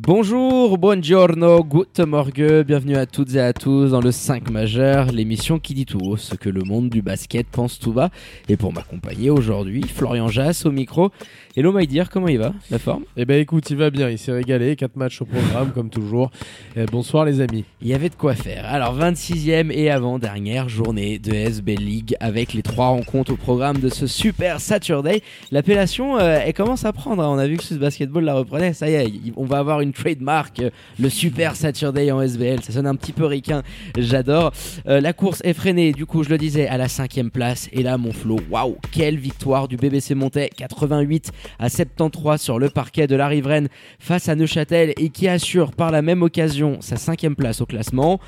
Bonjour, buongiorno, good morgue, bienvenue à toutes et à tous dans le 5 majeur, l'émission qui dit tout haut ce que le monde du basket pense tout bas. Et pour m'accompagner aujourd'hui, Florian Jass au micro. Hello Maïdir, comment il va? La forme? Eh ben écoute, il va bien, il s'est régalé, 4 matchs au programme comme toujours. Et bonsoir les amis. Il y avait de quoi faire. Alors 26e et avant-dernière journée de SB League avec les trois rencontres au programme de ce super Saturday. L'appellation, euh, elle commence à prendre, hein. on a vu que ce basketball la reprenait, ça y est, on va avoir une trademark, euh, le super Saturday en SBL, ça sonne un petit peu ricain, j'adore. Euh, la course est freinée, du coup je le disais, à la cinquième place, et là mon flow, waouh, quelle victoire du BBC Montais, 88 à 73 sur le parquet de la riveraine face à Neuchâtel et qui assure par la même occasion sa cinquième place au classement.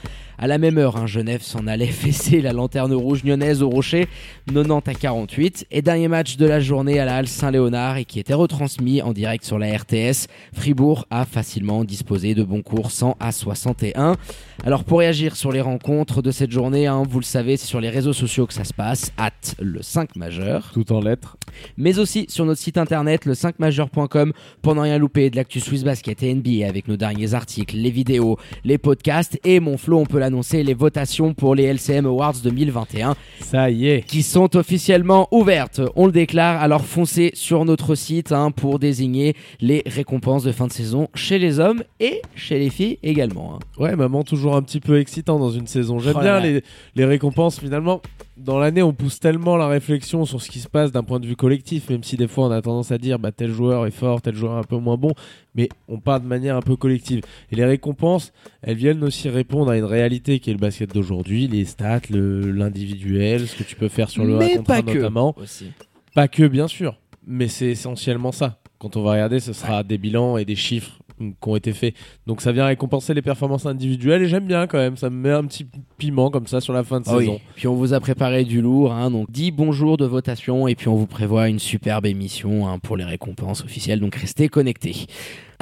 À la même heure, un Genève s'en allait fesser la lanterne rouge lyonnaise au rocher, 90 à 48. Et dernier match de la journée à la Halle Saint-Léonard et qui était retransmis en direct sur la RTS. Fribourg a facilement disposé de bons cours 100 à 61. Alors pour réagir sur les rencontres de cette journée, hein, vous le savez, c'est sur les réseaux sociaux que ça se passe, at le 5 majeur. Tout en lettres. Mais aussi sur notre site internet, le 5majeur.com, pour ne rien louper de l'actu Swiss Basket et NBA avec nos derniers articles, les vidéos, les podcasts et mon flow, on peut l'annoncer, les votations pour les LCM Awards 2021. Ça y est. Qui sont officiellement ouvertes. On le déclare, alors foncez sur notre site hein, pour désigner les récompenses de fin de saison chez les hommes et chez les filles également. hein. Ouais, maman, toujours un petit peu excitant dans une saison. J'aime Oh bien les, les récompenses. Finalement, dans l'année, on pousse tellement la réflexion sur ce qui se passe d'un point de vue collectif, même si des fois on a tendance à dire bah, tel joueur est fort, tel joueur est un peu moins bon, mais on part de manière un peu collective. Et les récompenses, elles viennent aussi répondre à une réalité qui est le basket d'aujourd'hui, les stats, le- l'individuel, ce que tu peux faire sur le 1 Mais contre pas 1 que. notamment. Aussi. Pas que, bien sûr, mais c'est essentiellement ça. Quand on va regarder, ce sera des bilans et des chiffres qui ont été faits. Donc ça vient récompenser les performances individuelles et j'aime bien quand même. Ça me met un petit piment comme ça sur la fin de Ah oui. saison. Puis on vous a préparé du lourd, hein, donc 10 bons jours de votation et puis on vous prévoit une superbe émission hein, pour les récompenses officielles, donc restez connectés.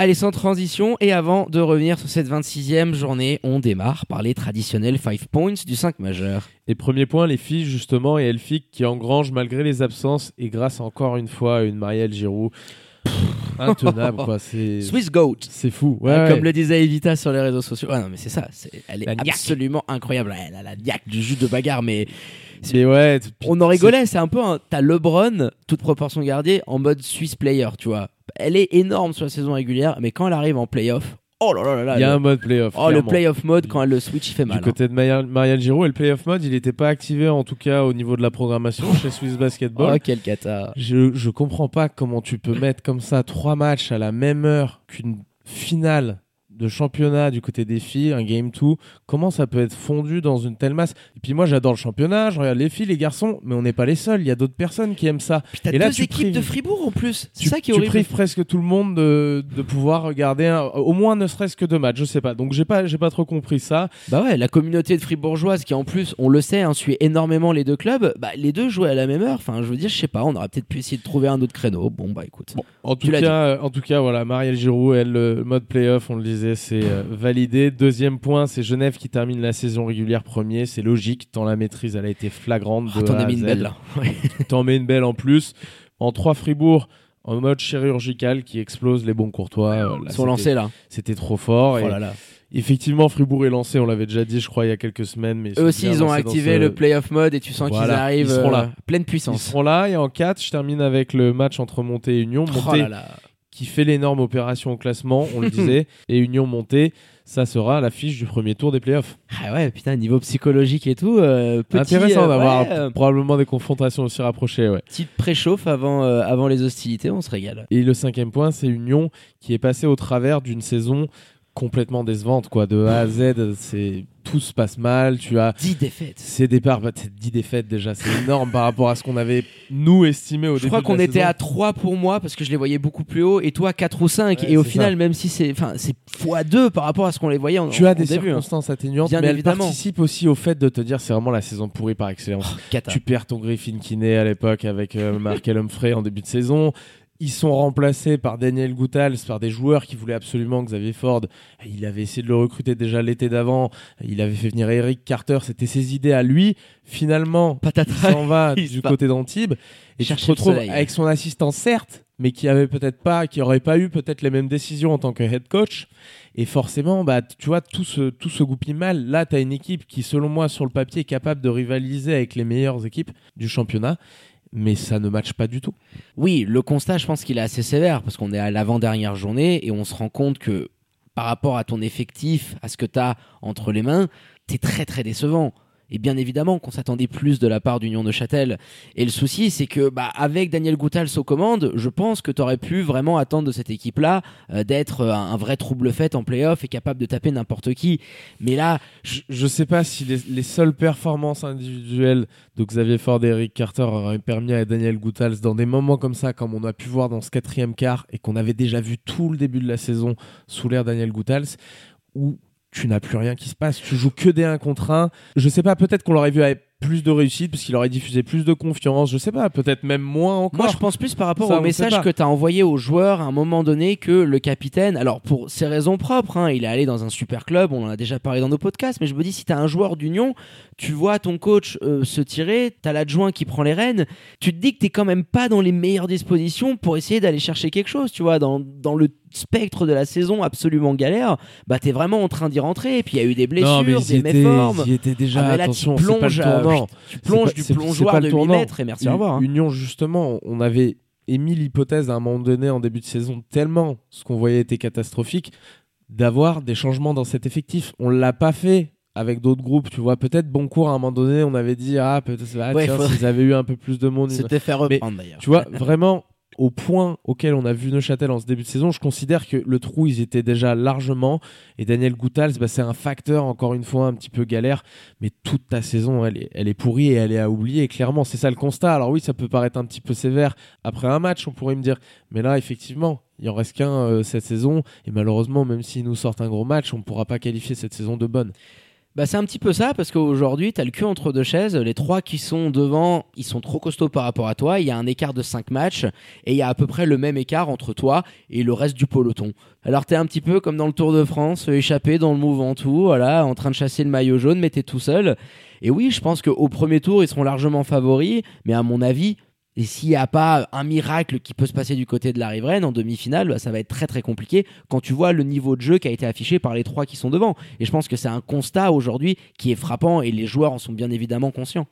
Allez, sans transition, et avant de revenir sur cette 26e journée, on démarre par les traditionnels 5 points du 5 majeur. Et premier point, les filles justement et Elphick qui engrangent malgré les absences et grâce encore une fois à une Marielle Giroud. Intenable quoi. C'est Swiss Goat c'est fou. Ouais, Comme ouais. le disait Evita sur les réseaux sociaux. Ah non, mais c'est ça, elle est absolument incroyable. Elle a la niaque du jus de bagarre, mais Mais ouais, on en rigolait. C'est un peu un. T'as LeBron, toute proportion gardée, en mode Swiss player, tu vois. Elle est énorme sur la saison régulière, mais quand elle arrive en playoff, oh là là là là. il y a le- un mode playoff. Oh, le playoff mode, quand elle le switch, il fait mal. Du côté de Marielle, Marielle Giroud et le playoff mode, il n'était pas activé en tout cas au niveau de la programmation chez Swiss hein. Basketball. Oh, quel cata. Je, je comprends pas comment tu peux mettre comme ça trois matchs à la même heure qu'une finale de championnat du côté des filles, un game 2. Comment ça peut être fondu dans une telle masse? Et puis moi j'adore le championnat, je regarde les filles, les garçons, mais on n'est pas les seuls. Il y a d'autres personnes qui aiment ça. Puis t'as Et là, deux tu équipes prives- de Fribourg en plus. C'est ça qui est tu horrible. prives presque tout le monde de, de pouvoir regarder un- au moins ne serait-ce que deux matchs, je sais pas. Donc j'ai pas j'ai pas trop compris ça. Bah ouais, la communauté de fribourgeoise qui en plus, on le sait, hein, suit énormément les deux clubs, bah les deux jouaient à la même heure. Enfin, je veux dire, je sais pas, on aurait peut-être pu essayer de trouver un autre créneau. Bon bah écoute. En tout cas, en tout cas, voilà, Marielle Giroud, elle, le mode playoff, on le disait, c'est euh, validé. Deuxième point, c'est Genève qui termine la saison régulière premier. C'est logique, tant la maîtrise, elle a été flagrante. Ah, de T'en as mis une Z. belle là. T'en mets une belle en plus. En trois Fribourg, en mode chirurgical, qui explose les bons courtois. Euh, Ils sont lancés là. C'était trop fort. Oh et là là. effectivement, Fribourg est lancé. On l'avait déjà dit, je crois, il y a quelques semaines. Mais Eux aussi, ils ont activé ce- le playoff mode et tu sens qu'ils arrivent ils seront là. euh, pleine Ils puissance. seront là. Et en 4, je termine avec le match entre Montée et Union. Oh Montée là là. Qui fait l'énorme opération au classement, on le disait, et Union montée, ça sera l'affiche du premier tour des playoffs. Ah ouais, putain, niveau psychologique et tout. euh, petit, Intéressant euh, d'avoir ouais, euh, probablement des confrontations aussi rapprochées. Ouais. petite préchauffe avant, avant les hostilités, on se régale. Et le cinquième point, c'est Union qui est passé au travers d'une saison complètement décevante quoi. De A à Z, c'est tout se passe mal. Tu as 10 défaites. ces départs, bah, c'est 10 défaites déjà, c'est énorme par rapport à ce qu'on avait nous estimé au Je début. crois de qu'on était saison. à 3 pour moi parce que je les voyais beaucoup plus haut et toi 4 ou 5 Ouais, et au final ça. même si c'est enfin c'est x2 par rapport à ce qu'on les voyait en, Tu as des début. hein. circonstances atténuantes, Bien mais elles évidemment. participent aussi au fait de te dire c'est vraiment la saison pourrie par excellence. Cata. Tu perds ton Griffin Kinney à l'époque avec euh, Markel Humphrey en début de saison. Ils sont remplacés par Daniel Goutals, par des joueurs qui voulaient absolument Xavier Ford. Il avait essayé de le recruter déjà l'été d'avant. Il avait fait venir Eric Carter. C'était ses idées à lui. Finalement, il Patatras. s'en va Il du se côté d'Antibes. Et le retrouves soleil. avec son assistant, certes, mais qui avait peut-être pas, qui aurait pas eu peut-être les mêmes décisions en tant que head coach. Et forcément, bah, tu vois, tout se, tout se goupille mal. Là, tu as une équipe qui, selon moi, sur le papier, est capable de rivaliser avec les meilleures équipes du championnat. Mais ça ne matche pas du tout. Oui, le constat, je pense qu'il est assez sévère parce qu'on est à l'avant-dernière journée et on se rend compte que par rapport à ton effectif, à ce que tu as entre les mains, tu es très très décevant. Et bien évidemment qu'on s'attendait plus de la part d'Union de Châtel. Et le souci, c'est que bah, avec Daniel Goutals aux commandes, je pense que tu aurais pu vraiment attendre de cette équipe-là euh, d'être euh, un, vrai trouble-fête en playoff et capable de taper n'importe qui. Mais là, Je, je sais pas si les, les seules performances individuelles de Xavier Ford et Eric Carter auraient permis à Daniel Goutals, dans des moments comme ça, comme on a pu voir dans ce quatrième quart et qu'on avait déjà vu tout le début de la saison sous l'ère Daniel Goutals, où tu n'as plus rien qui se passe. Tu joues que des 1 contre 1. Je sais pas, peut-être qu'on l'aurait vu avec plus de réussite, parce qu'il aurait diffusé plus de confiance. Je sais pas, peut-être même moins encore. Moi, je pense plus par rapport Ça, au message que tu as envoyé aux joueurs à un moment donné que le capitaine, alors pour ses raisons propres, hein, il est allé dans un super club, on en a déjà parlé dans nos podcasts, mais je me dis, si tu as un joueur d'Union, tu vois ton coach euh, se tirer, tu as l'adjoint qui prend les rênes, tu te dis que tu quand même pas dans les meilleures dispositions pour essayer d'aller chercher quelque chose, tu vois, dans, dans le spectre de la saison absolument galère, bah tu es vraiment en train d'y rentrer, et puis il y a eu des blessures, non, mais ils des méformes. étaient déjà. Ah, mais là, tu attention, pas le euh. Tu plonges pas- du plongeoir de le 8 tournant. mètres et merci, au revoir. hein. Union, justement, on avait émis l'hypothèse à un moment donné en début de saison, tellement ce qu'on voyait était catastrophique, d'avoir des changements dans cet effectif. On l'a pas fait avec d'autres groupes, tu vois. Peut-être Boncourt, à un moment donné, on avait dit, ah, peut-être, ah, Ouais, tiens, s'ils avaient eu un peu plus de monde. ils- C'était fait reprendre d'ailleurs. Tu vois, vraiment, au point auquel on a vu Neuchâtel en ce début de saison, je considère que le trou, ils étaient déjà largement. Et Daniel Goutals, bah, c'est un facteur, encore une fois, un petit peu galère. Mais toute ta saison, elle est, pourrie et elle est à oublier. Clairement, c'est ça le constat. Alors oui, ça peut paraître un petit peu sévère après un match, on pourrait me dire. Mais là, effectivement, il en reste qu'un euh, cette saison. Et malheureusement, même s'ils nous sortent un gros match, on ne pourra pas qualifier cette saison de bonne. Bah c'est un petit peu ça parce qu'aujourd'hui t'as le cul entre deux chaises. Les trois qui sont devant, ils sont trop costauds par rapport à toi. Il y a un écart de 5 matchs et il y a à peu près le même écart entre toi et le reste du peloton. Alors t'es un petit peu comme dans le Tour de France, échappé dans le mouvement tout, voilà, en train de chasser le maillot jaune, mais t'es tout seul. Et oui, je pense qu'au premier tour ils seront largement favoris, mais à mon avis. Et s'il n'y a pas un miracle qui peut se passer du côté de la riveraine en demi-finale, bah, ça va être très très compliqué quand tu vois le niveau de jeu qui a été affiché par les trois qui sont devant. Et je pense que c'est un constat aujourd'hui qui est frappant et les joueurs en sont bien évidemment conscients.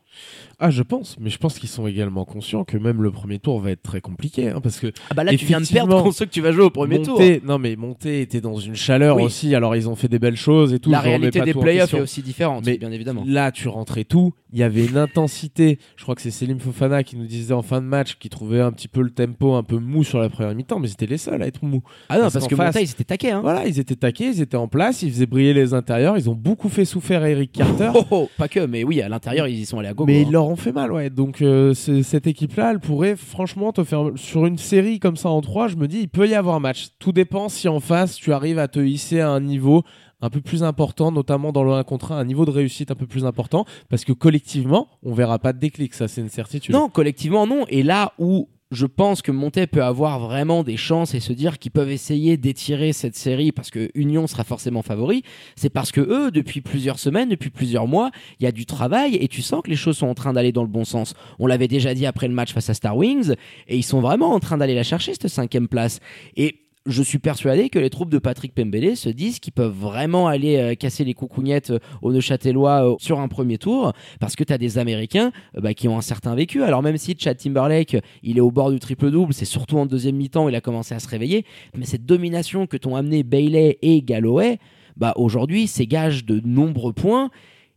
Ah, je pense. Mais je pense qu'ils sont également conscients que même le premier tour va être très compliqué. hein, parce que Ah bah là tu viens de perdre contre ceux que tu vas jouer au premier tour. Non, mais Monté était dans une chaleur Oui. aussi. Alors, ils ont fait des belles choses et tout. La réalité des playoffs est aussi différente, Mais bien évidemment. Là, tu rentrais tout. Il y avait une intensité. Je crois que c'est Selim Fofana qui nous disait en fin de match qu'il trouvait un petit peu le tempo un peu mou sur la première mi-temps, mais c'était les seuls à être mou. Ah non, parce parce, qu'en que face- Montaï c'était taqué. Hein. Voilà, ils étaient taqués, ils étaient en place, ils faisaient briller les intérieurs. Ils ont beaucoup fait souffrir Eric Carter. Oh, oh, pas que, mais oui, à l'intérieur ils y sont allés à gogo. Mais hein. ils leur ont fait mal, ouais. Donc euh, cette équipe-là, elle pourrait franchement te faire sur une série comme ça en 3, je me dis, il peut y avoir match. Tout dépend si en face tu arrives à te hisser à un niveau un peu plus important, notamment dans le 1 contre 1, un niveau de réussite un peu plus important, parce que collectivement, on verra pas de déclic, ça c'est une certitude. Non, collectivement non. Et là où je pense que Montaix peut avoir vraiment des chances et se dire qu'ils peuvent essayer d'étirer cette série parce que Union sera forcément favori, c'est parce que eux, depuis plusieurs semaines, depuis plusieurs mois, il y a du travail et tu sens que les choses sont en train d'aller dans le bon sens. On l'avait déjà dit après le match face à Star Wings et ils sont vraiment en train d'aller la chercher cette cinquième place. Et je suis persuadé que les troupes de Patrick Pembele se disent qu'ils peuvent vraiment aller euh, casser les coucougnettes euh, aux Neuchâtelois euh, sur un premier tour parce que tu as des Américains bah, qui ont un certain vécu. Alors même si Chad Timberlake, il est au bord du triple-double, c'est surtout en deuxième mi-temps où il a commencé à se réveiller, mais cette domination que t'ont amené Bailey et Galloway, bah, aujourd'hui, c'est gage de nombreux points.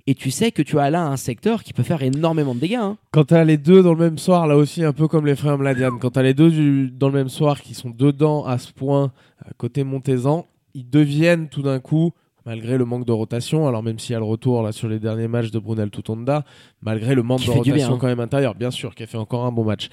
Et tu sais que tu as là un secteur qui peut faire énormément de dégâts. hein. Quand t'as les deux dans le même soir, là aussi, un peu comme les frères Mladian, quand t'as les deux du- dans le même soir qui sont dedans à ce point, à côté Montezan, ils deviennent tout d'un coup malgré le manque de rotation, alors même s'il y a le retour là sur les derniers matchs de Brunel Tutonda, malgré le manque Qui de rotation bien, hein. quand même intérieur, bien sûr, qui a fait encore un bon match.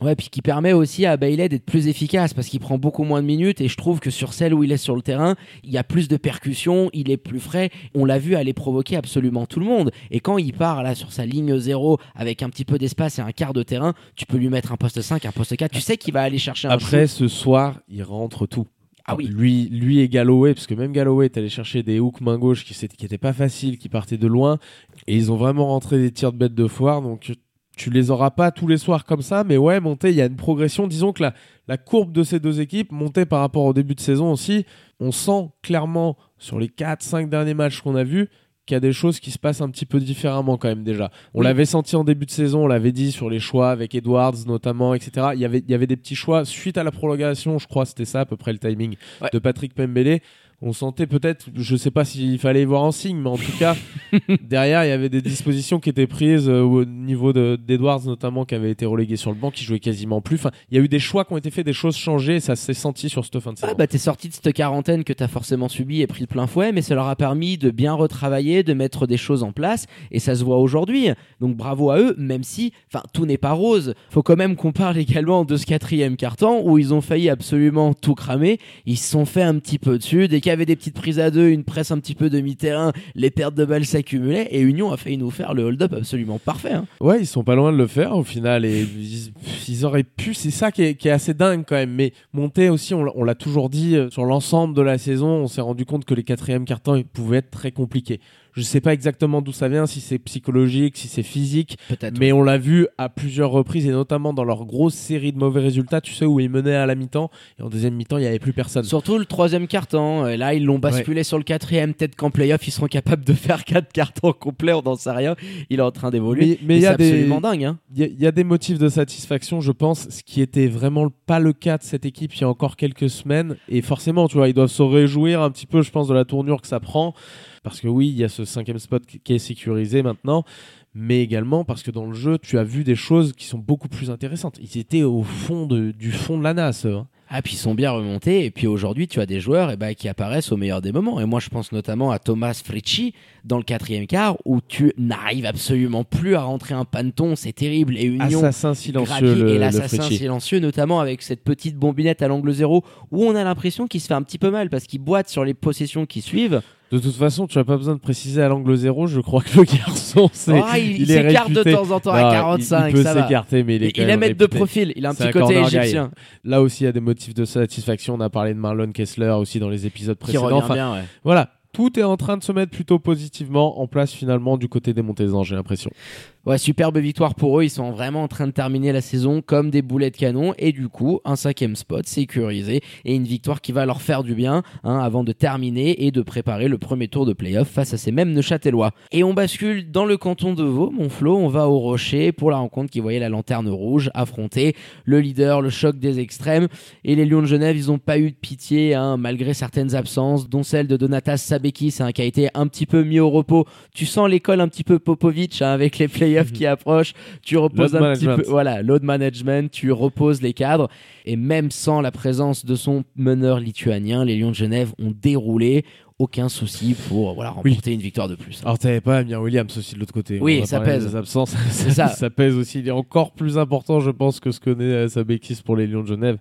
Ouais, puis qui permet aussi à Bailey d'être plus efficace parce qu'il prend beaucoup moins de minutes et je trouve que sur celle où il est sur le terrain, il y a plus de percussions, il est plus frais. On l'a vu aller provoquer absolument tout le monde. Et quand il part là sur sa ligne 0 avec un petit peu d'espace et un quart de terrain, tu peux lui mettre un poste 5, un poste 4. Tu sais qu'il va aller chercher un Après, shoot. ce soir, il rentre tout. Ah oui. Lui, lui et Galloway, parce que même Galloway est allé chercher des hooks main gauche qui n'étaient qui étaient pas faciles, qui partaient de loin, et ils ont vraiment rentré des tirs de bête de foire, donc tu les auras pas tous les soirs comme ça, mais ouais, monter, il y a une progression. Disons que la, la courbe de ces deux équipes, montée par rapport au début de saison aussi, on sent clairement sur les 4-5 derniers matchs qu'on a vus qu'il y a des choses qui se passent un petit peu différemment quand même déjà. On Oui. l'avait senti en début de saison, on l'avait dit sur les choix avec Edwards notamment, etc. Il y avait, il y avait des petits choix suite à la prolongation, je crois c'était ça à peu près le timing Ouais. de Patrick Pembele. On sentait peut-être, je sais pas s'il fallait y voir en signe, mais en tout cas, derrière, il y avait des dispositions qui étaient prises euh, au niveau de- d'Edwards, notamment, qui avait été relégué sur le banc, qui jouait quasiment plus. Enfin, il y a eu des choix qui ont été faits, des choses changées, et ça s'est senti sur cette fin de saison. Ah bah t'es sorti de cette quarantaine que t'as forcément subi et pris le plein fouet, mais ça leur a permis de bien retravailler, de mettre des choses en place, et ça se voit aujourd'hui. Donc bravo à eux, même si, enfin, tout n'est pas rose. Faut quand même qu'on parle également de ce quatrième carton où ils ont failli absolument tout cramer. Ils se sont fait un petit peu dessus. Y avait des petites prises à deux, une presse un petit peu demi-terrain, les pertes de balles s'accumulaient, et Union a failli nous faire le hold-up absolument parfait. hein. Ouais, ils sont pas loin de le faire au final et ils, auraient pu. C'est ça qui est, assez dingue quand même. Mais monter aussi, on, l'a- toujours dit euh, sur l'ensemble de la saison, on s'est rendu compte que les quatrièmes cartons pouvaient être très compliqués. Je sais pas exactement d'où ça vient, si c'est psychologique, si c'est physique, Peut-être. mais on l'a vu à plusieurs reprises et notamment dans leur grosse série de mauvais résultats. Tu sais où ils menaient à la mi-temps et en deuxième mi-temps il y avait plus personne. Surtout le troisième carton. Et là, ils l'ont basculé sur le quatrième. Peut-être qu'en playoff, ils seront capables de faire quatre cartons complets. On n'en sait rien. Il est en train d'évoluer. Mais- mais Et il y a c'est des- absolument dingue. Hein. Il y, a- il y a des motifs de satisfaction, je pense, ce qui était vraiment pas le cas de cette équipe il y a encore quelques semaines. Et forcément, tu vois, ils doivent se réjouir un petit peu, je pense, de la tournure que ça prend. Parce que oui, il y a ce cinquième spot qui est sécurisé maintenant. Mais également parce que dans le jeu, tu as vu des choses qui sont beaucoup plus intéressantes. Ils étaient au fond de- du fond de la eux, hein. Ah, puis ils sont bien remontés. Et puis aujourd'hui, tu as des joueurs eh ben, qui apparaissent au meilleur des moments. Et moi, je pense notamment à Thomas Fricci dans le quatrième quart où tu n'arrives absolument plus à rentrer un panton. C'est terrible. Et Union. Assassin silencieux, le, et l'assassin silencieux, notamment avec cette petite bombinette à l'angle zéro où on a l'impression qu'il se fait un petit peu mal parce qu'il boite sur les possessions qui suivent. De toute façon, tu n'as pas besoin de préciser à l'angle zéro. Je crois que le garçon, c'est. Ah, il s'écarte de temps en temps à il- 45. Il, peut ça va. s'écarter, mais il est Il, quand il même aime être de profil. Il a un petit un côté égyptien Là aussi, il y a des motifs de satisfaction. On a parlé de Marlon Kessler aussi dans les épisodes précédents. Enfin, bien. ouais. voilà, tout est en train de se mettre plutôt positivement en place finalement du côté des Montezans, j'ai l'impression. Ouais, superbe victoire pour eux. Ils sont vraiment en train de terminer la saison comme des boulets de canon. Et du coup, un cinquième spot sécurisé et une victoire qui va leur faire du bien hein, avant de terminer et de préparer le premier tour de playoff face à ces mêmes Neuchâtelois. Et on bascule dans le canton de Vaud, mon Flo. On va au Rocher pour la rencontre qui voyait la lanterne rouge affronter le leader, le choc des extrêmes. Et les Lions de Genève, ils n'ont pas eu de pitié hein, malgré certaines absences, dont celle de Donatas Sabekis hein, qui a été un petit peu mis au repos. Tu sens l'école un petit peu Popovic hein, avec les playoffs qui approchent. Tu reposes Load un petit management. peu, voilà, load management. Tu reposes les cadres. Et même sans la présence de son meneur lituanien, les Lions de Genève ont déroulé. Aucun souci pour voilà, remporter une victoire de plus. Alors t'avais pas Amir Williams aussi de l'autre côté. Oui, ça pèse. Absences, ça pèse aussi. Il est encore plus important, je pense, que ce que n'est euh, Sabekis pour les Lions de Genève,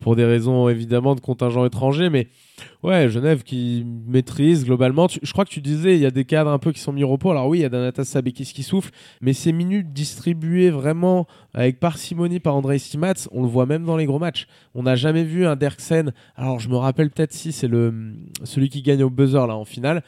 pour des raisons évidemment de contingent étranger, mais ouais, Genève qui maîtrise globalement. Je crois que tu disais, il y a des cadres un peu qui sont mis au repos. Alors oui, il y a Donatas Sabekis qui souffle, mais ces minutes distribuées vraiment avec parcimonie par André Stimats, on le voit même dans les gros matchs. On n'a jamais vu un Derksen. Alors je me rappelle peut-être si c'est celui qui gagne au buzzer là en finale.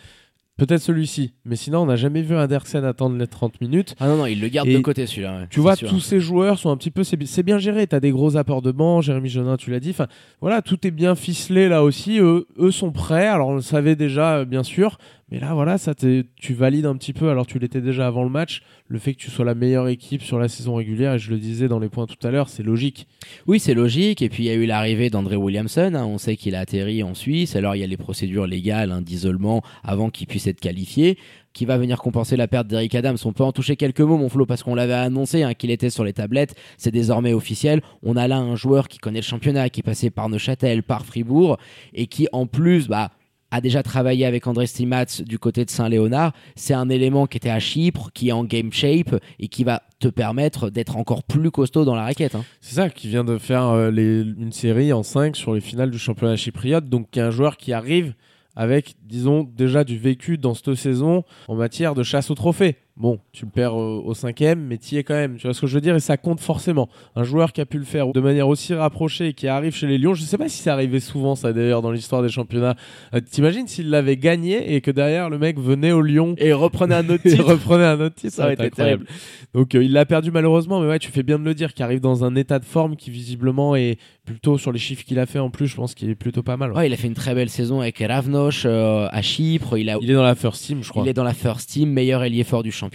Peut-être celui-ci, mais sinon on n'a jamais vu un Derksen attendre les 30 minutes. Ah non, non, il le garde Et de côté celui-là. ouais, Tu vois, sûr. tous ces joueurs sont un petit peu. C'est bi- c'est bien géré. Tu as des gros apports de banc. Jérémy Jonin, tu l'as dit. Enfin, voilà, tout est bien ficelé là aussi. Eux, eux sont prêts. Alors, on le savait déjà, euh, bien sûr. Mais là, voilà, ça tu valides un petit peu, alors tu l'étais déjà avant le match, le fait que tu sois la meilleure équipe sur la saison régulière, et je le disais dans les points tout à l'heure, c'est logique. Oui, c'est logique. Et puis il y a eu l'arrivée d'André Williamson. hein. On sait qu'il a atterri en Suisse. Alors il y a les procédures légales hein, d'isolement avant qu'il puisse être qualifié. Qui va venir compenser la perte d'Eric Adams? On peut en toucher quelques mots, mon Flo, parce qu'on l'avait annoncé hein, qu'il était sur les tablettes. C'est désormais officiel. On a là un joueur qui connaît le championnat, qui est passé par Neuchâtel, par Fribourg, et qui en plus, bah, a déjà travaillé avec André Stimats du côté de Saint-Léonard. C'est un élément qui était à Chypre, qui est en game shape et qui va te permettre d'être encore plus costaud dans la raquette. hein. C'est ça, qui vient de faire euh, une série en 5 sur les finales du championnat chypriote, donc qui est un joueur qui arrive avec, disons, déjà du vécu dans cette saison en matière de chasse au trophée. Bon, tu le perds au, au cinquième, mais tu y es quand même. Tu vois ce que je veux dire Et ça compte forcément. Un joueur qui a pu le faire de manière aussi rapprochée et qui arrive chez les Lions, je sais pas si c'est arrivé souvent ça d'ailleurs dans l'histoire des championnats. Euh, T'imagines s'il l'avait gagné et que derrière le mec venait au Lyon Et reprenez un autre titre. reprenait un autre titre, Ça aurait été incroyable. Donc euh, il l'a perdu malheureusement, mais ouais, tu fais bien de le dire, qui arrive dans un état de forme qui visiblement est plutôt sur les chiffres qu'il a fait en plus, je pense qu'il est plutôt pas mal. ouais. Ouais, il a fait une très belle saison avec Ravnoch euh, à Chypre. Il, a, Il est dans la first team, je crois. il est dans la first team, meilleur ailier fort du championnat.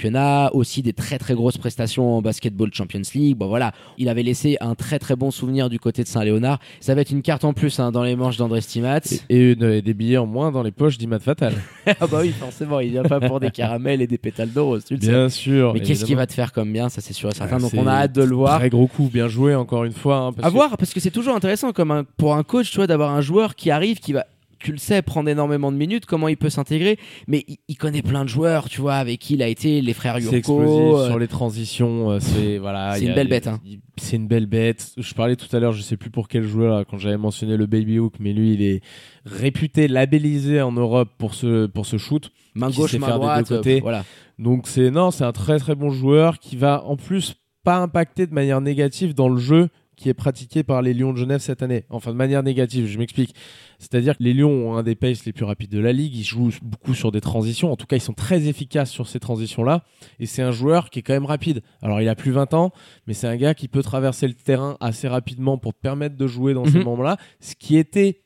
Aussi des très très grosses prestations en basketball Champions League. Bon voilà, il avait laissé un très très bon souvenir du côté de Saint-Léonard. Ça va être une carte en plus hein, dans les manches d'André Stimats. Et, une- et des billets en moins dans les poches d'Imad Fatal. ah bah oui, forcément, il vient pas pour des caramels et des pétales sais. Bien sûr. Mais qu'est-ce qu'il va te faire comme bien, ça c'est sûr et certain. Ah, Donc on a hâte de le voir. Très gros coup, bien joué encore une fois. hein, parce À que- voir, parce que c'est toujours intéressant comme un- pour un coach, tu vois, d'avoir un joueur qui arrive, qui va, tu le sais, prendre énormément de minutes, comment il peut s'intégrer, mais il, il connaît plein de joueurs, tu vois, avec qui il a été, les frères C'est Yurko. explosif euh, sur les transitions. euh, C'est voilà. C'est une a- belle bête, hein. C'est une belle bête. Je parlais tout à l'heure, je sais plus pour quel joueur là, quand j'avais mentionné le baby hook, mais lui il est réputé labellisé en Europe pour ce pour ce shoot. main gauche, main faire des deux droite, euh, voilà. Donc c'est non, c'est un très très bon joueur qui va en plus pas impacter de manière négative dans le jeu qui est pratiqué par les Lions de Genève cette année. Enfin de manière négative, je m'explique. C'est-à-dire que les Lions ont un des paces les plus rapides de la ligue, ils jouent beaucoup sur des transitions, en tout cas ils sont très efficaces sur ces transitions-là, et c'est un joueur qui est quand même rapide. Alors il a plus 20 ans, mais c'est un gars qui peut traverser le terrain assez rapidement pour permettre de jouer dans ces Mhm. moments-là, ce qui était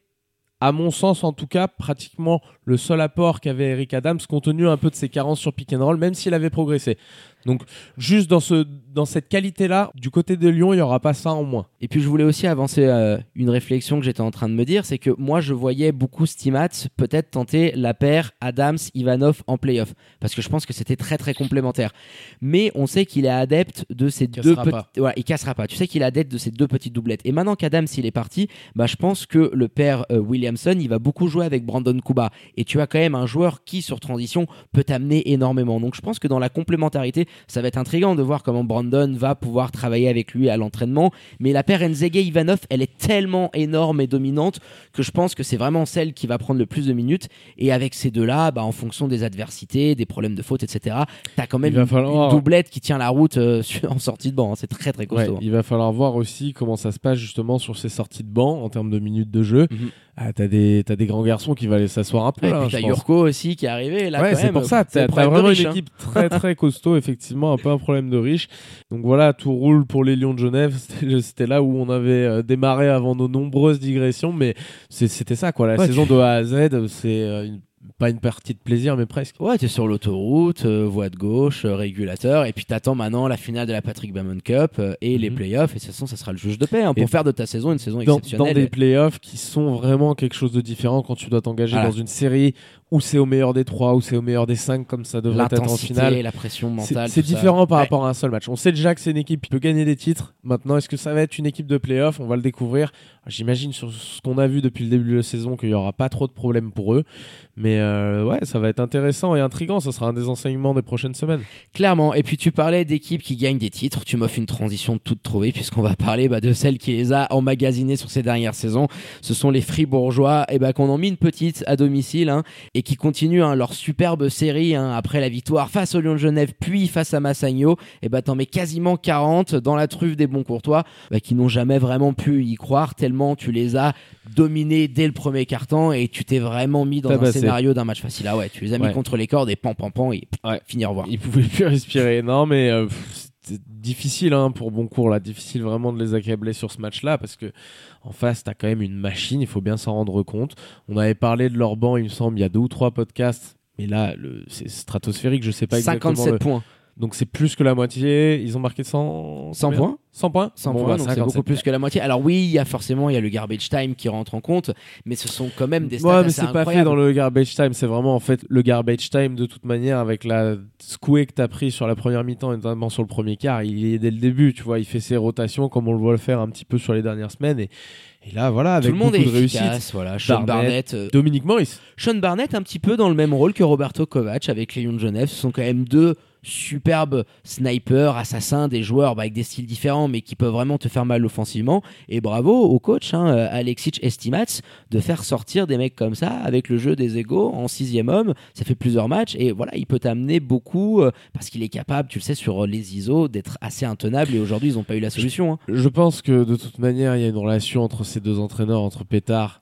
à mon sens en tout cas pratiquement le seul apport qu'avait Eric Adams compte tenu un peu de ses carences sur pick and roll même s'il avait progressé donc juste dans, ce, dans cette qualité là du côté de Lyon il n'y aura pas ça en moins Et puis je voulais aussi avancer euh, une réflexion que j'étais en train de me dire, c'est que moi je voyais beaucoup Stimats peut-être tenter la paire Adams-Ivanov en playoff, parce que je pense que c'était très très complémentaire. Mais on sait qu'il est adepte de ces deux petites... Voilà, il cassera pas. Tu sais qu'il est adepte de ces deux petites doublettes. Et maintenant qu'Adams il est parti, bah, je pense que le père euh, Williamson, il va beaucoup jouer avec Brandon Kuba. Et tu as quand même un joueur qui sur transition peut t'amener énormément. Donc je pense que dans la complémentarité, ça va être intriguant de voir comment Brandon va pouvoir travailler avec lui à l'entraînement. Mais la paire Nzege-Ivanov, elle est tellement énorme et dominante que je pense que c'est vraiment celle qui va prendre le plus de minutes. Et avec ces deux-là, bah, en fonction des adversités, des problèmes de faute, etc., t'as quand même une, falloir- une doublette qui tient la route euh, en sortie de banc. hein. C'est très très Ouais, costaud. il va falloir voir aussi comment ça se passe justement sur ces sorties de banc en termes de minutes de jeu Mhm. Ah, t'as des, t'as des grands garçons qui vont aller s'asseoir un peu Et là, puis t'as. Yurko aussi qui est arrivé. Là, ouais, c'est pour ça. T'as t'as problème de vraiment riche, une hein. équipe très très costaud, effectivement, un peu un problème de riche. Donc voilà, tout roule pour les Lions de Genève. C'était là où on avait euh, démarré avant nos nombreuses digressions, mais c'était ça quoi. La Ouais, saison de A à Z, c'est euh, une- pas une partie de plaisir, mais presque. Ouais, t'es sur l'autoroute, euh, voie de gauche, euh, régulateur, et puis t'attends maintenant la finale de la Patrick Bamon Cup euh, et les Mhm. playoffs, et de toute façon, ça sera le juge de paix hein, pour Et faire de ta saison une saison Dans, dans exceptionnelle. des playoffs qui sont vraiment quelque chose de différent quand tu dois t'engager Voilà. dans une série où c'est au meilleur des trois, où c'est au meilleur des cinq, comme ça devrait être en finale. la pression mentale. c'est ça. différent par Ouais. rapport à un seul match. On sait déjà que c'est une équipe qui peut gagner des titres. Maintenant, est-ce que ça va être une équipe de playoff On va le découvrir. J'imagine sur ce qu'on a vu depuis le début de la saison qu'il n'y aura pas trop de problèmes pour eux. Mais euh, ouais, ça va être intéressant et intriguant. Ça sera un des enseignements des prochaines semaines. Clairement. Et puis tu parlais d'équipes qui gagnent des titres. Tu m'offres une transition toute trouvée puisqu'on va parler bah, de celle qui les a emmagasinées sur ces dernières saisons. Ce sont les Fribourgeois et bah, qu'on en mis une petite à domicile hein, et qui continuent hein, leur superbe série hein, après la victoire face au Lyon de Genève puis face à Massagno. Et bah t'en mets quasiment 40 dans la truffe des bons courtois bah, qui n'ont jamais vraiment pu y croire tellement tu les as dominés dès le premier carton et tu t'es vraiment mis dans un scénario d'un match facile. Ah ouais, tu les as mis Ouais. contre les cordes et pan pan pan et Ouais. finir voir. Ils pouvaient plus respirer. Non, mais euh, c'est difficile hein, pour Boncourt là. Difficile vraiment de les accabler sur ce match-là parce que en face, t'as quand même une machine. Il faut bien s'en rendre compte. On avait parlé de leur banc, il me semble, il y a deux ou trois podcasts. Mais là, le- c'est stratosphérique. Je sais pas exactement. 57 le- points. Donc c'est plus que la moitié. Ils ont marqué 100, 100 combien points 100 points 100 Bon, points, bah, c'est 57. beaucoup plus que la moitié. Alors oui, il y a forcément il y a le garbage time qui rentre en compte, mais ce sont quand même des stats Ouais, mais c'est pas fait dans le garbage time. C'est vraiment en fait le garbage time de toute manière avec la secouée que t'as pris sur la première mi-temps et notamment sur le premier quart. Il est dès le début, tu vois. Il fait ses rotations comme on le voit le faire un petit peu sur les dernières semaines. Et, et là, voilà, avec Tout le monde beaucoup est de réussite. efficace, voilà. Sean Barnett. Barnett, euh, Dominique Morris. Sean Barnett un petit peu dans le même rôle que Roberto Kovac avec Léon de Genève. Ce sont quand même deux superbes snipers, assassins, des joueurs bah, avec des styles différents mais qui peuvent vraiment te faire mal offensivement. Et bravo au coach hein, euh, Alexic Estimats de faire sortir des mecs comme ça avec le jeu des égaux en sixième homme. Ça fait plusieurs matchs et voilà, il peut t'amener beaucoup euh, parce qu'il est capable, tu le sais, sur les ISO d'être assez intenable et aujourd'hui ils n'ont pas eu la solution. hein. Je pense que de toute manière, il y a une relation entre ces deux entraîneurs, entre Pétard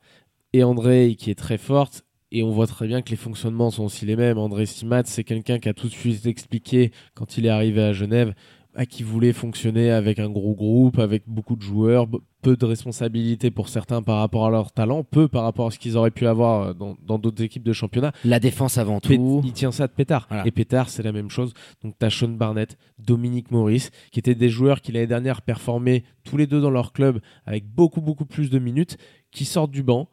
et André, qui est très forte. Et on voit très bien que les fonctionnements sont aussi les mêmes. André Stimat, c'est quelqu'un qui a tout de suite expliqué quand il est arrivé à Genève bah, qu'il voulait fonctionner avec un gros groupe, avec beaucoup de joueurs, peu de responsabilités pour certains par rapport à leur talent, peu par rapport à ce qu'ils auraient pu avoir euh, dans d'autres équipes de championnat. La défense avant tout. il tient ça de Pétard. Voilà. Et Pétard, c'est la même chose. Donc, tu as Sean Barnett, Dominique Maurice, qui étaient des joueurs qui l'année dernière performaient tous les deux dans leur club avec beaucoup, beaucoup plus de minutes, qui sortent du banc,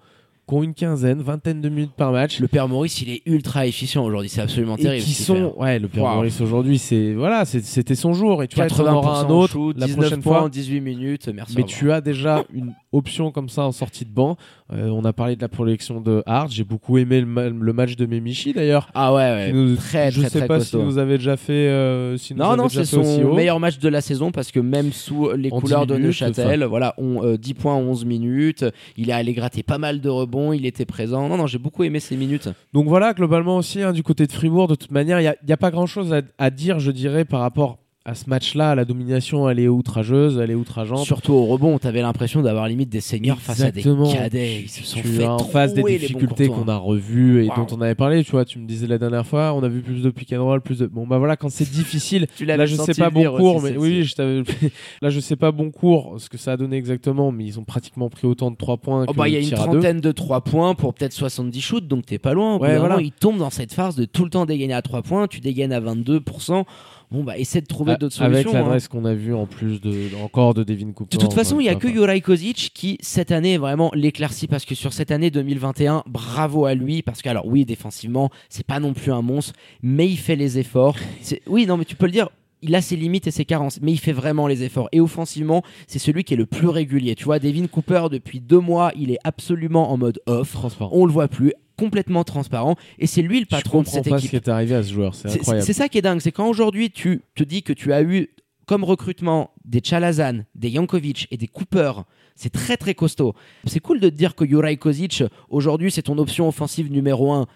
qui ont une quinzaine, vingtaine de minutes par match. Le père Maurice, il est ultra efficient aujourd'hui, c'est absolument et terrible. qui fait. sont, ouais, le père. Maurice aujourd'hui, c'est voilà, c'était son jour. Et tu vois, tu en 80% auras un autre shoot, la 19 prochaine points fois. en 18 minutes. Merci. Mais tu as déjà une option comme ça en sortie de banc. Euh, on a parlé de la projection de Hart. J'ai beaucoup aimé le, ma- le match de Memichi d'ailleurs. Ah ouais, ouais. Nous- très, je très, sais très pas costaud. si vous avez déjà fait. euh, si nous Non, non, c'est son meilleur match de la saison parce que même sous les En couleurs 10 de Neuchâtel, voilà, on, euh, 10 points en 11 minutes. Il est allé gratter pas mal de rebonds, il était présent. Non, non, j'ai beaucoup aimé ces minutes. Donc voilà, globalement aussi, hein, du côté de Fribourg, de toute manière, il n'y a, pas grand-chose à, à dire, je dirais, par rapport à ce match-là. La domination, elle est outrageuse, elle est outrageante. Surtout au rebond, t'avais l'impression d'avoir limite des seigneurs face à Exactement. des cadets. Ils se sont tu fait as en face des difficultés qu'on a revues et dont on avait parlé. Tu vois, tu me disais la dernière fois, on a vu plus de pick and roll, plus de. Bon, bah voilà, quand c'est difficile. Tu Là, je sais pas bon cours, aussi, mais oui, je t'avais- là, je sais pas bon cours ce que ça a donné exactement, mais ils ont pratiquement pris autant de 3 points. Oh bah, il y a une trentaine de 3 points pour peut-être 70 shoots, donc t'es pas loin. Ouais, voilà. moment, il tombe dans cette phase de tout le temps dégainer à 3 points, tu dégaines à 22%. Bon, bah, essaie de trouver d'autres solutions. Avec hein. l'adresse qu'on a vue en plus de encore de Devin Cooper. De toute façon, il y a que Juraj Kozic qui cette année est vraiment l'éclaircie parce que sur cette année 2021, bravo à lui parce que alors oui, défensivement, c'est pas non plus un monstre, mais il fait les efforts. Oui, non, mais tu peux le dire. Il a ses limites et ses carences, mais il fait vraiment les efforts. Et offensivement, c'est celui qui est le plus régulier. Tu vois, Devin Cooper, depuis deux mois, il est absolument en mode off. transparent. On le voit plus, complètement transparent. Et c'est lui le patron de cette pas équipe. ce qui est arrivé à ce joueur, c'est C'est- incroyable. C'est ça qui est dingue, c'est quand aujourd'hui tu te dis que tu as eu comme recrutement des Chalazan, des Jankovic et des Cooper, c'est très très costaud. C'est cool de te dire que Juraj Kozic, aujourd'hui, c'est ton option offensive numéro 1.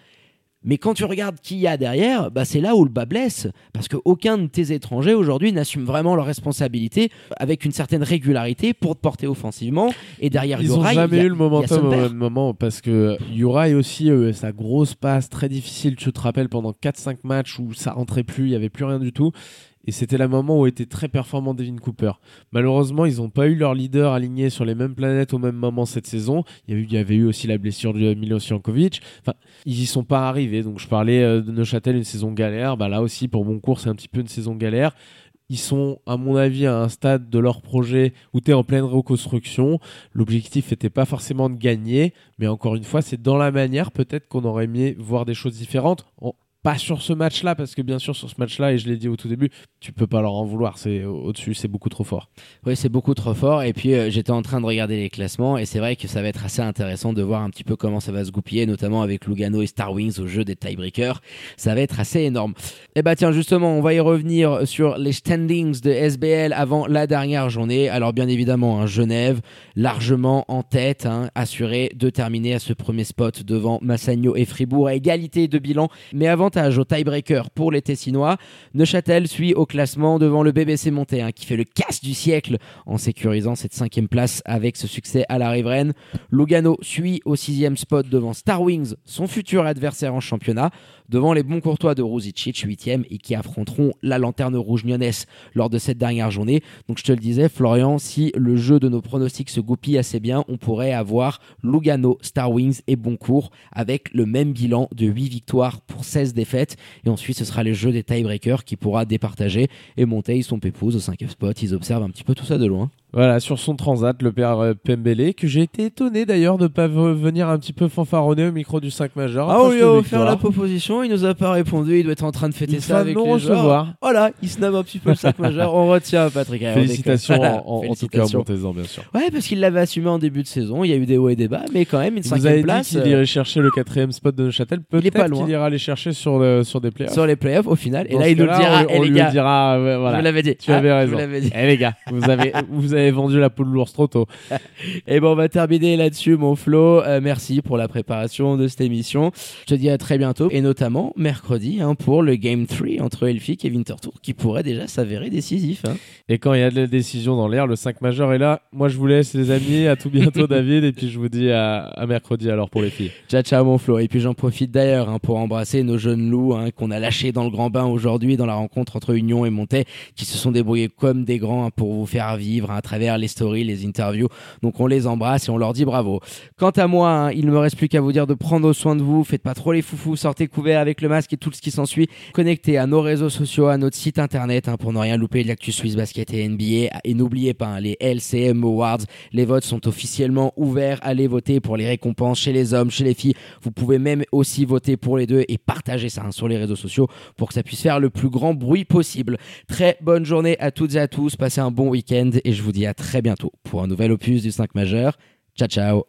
Mais quand tu regardes qui y a derrière, bah c'est là où le bas blesse. Parce qu'aucun de tes étrangers aujourd'hui n'assume vraiment leurs responsabilités avec une certaine régularité pour te porter offensivement. Et derrière Ils ont Juraj, jamais il y a- eu le momentum au même moment parce que Uri aussi euh, sa grosse passe très difficile, tu te rappelles pendant 4-5 matchs où ça rentrait plus, il y avait plus rien du tout. Et c'était le moment où était très performant Devin Cooper. Malheureusement, ils n'ont pas eu leur leader aligné sur les mêmes planètes au même moment cette saison. Il y avait eu aussi la blessure de Milos Jankovic. Enfin, ils y sont pas arrivés. Donc je parlais euh, de Neuchâtel, une saison galère. Bah, là aussi, pour Boncourt, c'est un petit peu une saison galère. Ils sont, à mon avis, à un stade de leur projet où tu es en pleine reconstruction. L'objectif n'était pas forcément de gagner, mais encore une fois, c'est dans la manière peut-être qu'on aurait aimé voir des choses différentes. Pas sur ce match-là, parce que bien sûr, sur ce match-là, et je l'ai dit au tout début, tu peux pas leur en vouloir. C'est au-dessus, c'est beaucoup trop fort. Oui, c'est beaucoup trop fort. Et puis, euh, j'étais en train de regarder les classements et c'est vrai que ça va être assez intéressant de voir un petit peu comment ça va se goupiller, notamment avec Lugano et Star Wings au jeu des tiebreakers. Ça va être assez énorme. Et bah, tiens, justement, on va y revenir sur les standings de SBL avant la dernière journée. Alors, bien évidemment, hein, Genève, largement en tête, hein, assuré de terminer à ce premier spot devant Massagno et Fribourg à égalité de bilan, mais au tiebreaker pour les Tessinois. Neuchâtel suit au classement devant le BBC Monté, hein, qui fait le casse du siècle en sécurisant cette cinquième place avec ce succès à la riveraine. Lugano suit au sixième spot devant Star Wings, son futur adversaire en championnat, devant les bons courtois de Ruzicic, huitième, et qui affronteront la lanterne rouge lyonnaise lors de cette dernière journée. Donc je te le disais, Florian, si le jeu de nos pronostics se goupille assez bien, on pourrait avoir Lugano, Star Wings et Boncourt avec le même bilan de 8 victoires pour 16 défaites. Et ensuite, ce sera les jeux des tiebreakers qui pourra départager. Et Monteil, son pépouze au 5 spot, ils observent un petit peu tout ça de loin. Voilà, sur son transat, le père euh, Pembele, que j'ai été étonné d'ailleurs de ne pas venir un petit peu fanfaronner au micro du 5 majeur. Ah, lui cette a offert la proposition, il nous a pas répondu, il doit être en train de fêter ça avec de les joueurs. Voilà, il snab un petit peu le sac majeur, on retient Patrick. On Félicitations en, en- en tout cas Montezan, bien sûr. Ouais, parce qu'il l'avait assumé en début de saison, il y a eu des hauts et des bas, mais quand même une Vous avez cinquième dit place qu'il euh, irait chercher le quatrième spot de Neuchâtel. Il Peut-être qu'il ira les chercher sur, le- sur des playoffs. sur les playoffs au final. Et Dans là, il nous le dira, on, les lui gars, dira, voilà. vous l'avais dit. Tu avais Ah, raison. dit. Eh les gars, vous avez, avez vendu la peau de l'ours trop tôt. Et bon, on va terminer là-dessus, mon Flo. Euh, merci pour la préparation de cette émission. Je te dis à très bientôt, et notamment mercredi hein, pour le Game 3 entre Elphick et Winterthur, qui pourrait déjà s'avérer décisif. hein. Et quand il y a de la décision dans l'air, le 5 majeur est là. Moi, je vous laisse, les amis. À tout bientôt, David. Et puis, je vous dis à, à mercredi alors pour les filles. Ciao, ciao, mon Flo. Et puis j'en profite d'ailleurs hein, pour embrasser nos jeunes loups qu'on a lâchés dans le grand bain aujourd'hui dans la rencontre entre Union et Montais, qui se sont débrouillés comme des grands pour vous faire vivre à travers les stories, les interviews. Donc on les embrasse et on leur dit bravo. Quant à moi, hein, il ne me reste plus qu'à vous dire de prendre soin de vous. Faites pas trop les foufous, sortez couverts avec le masque et tout ce qui s'ensuit. Connectez à nos réseaux sociaux, à notre site internet hein, pour ne rien louper de l'actu Suisse Basket et NBA. Et n'oubliez pas hein, les LCM Awards. Les votes sont officiellement ouverts. Allez voter pour les récompenses chez les hommes, chez les filles. Vous pouvez même aussi voter pour les deux et partager ça sur les réseaux sociaux pour que ça puisse faire le plus grand bruit possible. Très bonne journée à toutes et à tous. Passez un bon week-end et je vous à très bientôt pour un nouvel opus du 5 majeur. Ciao ciao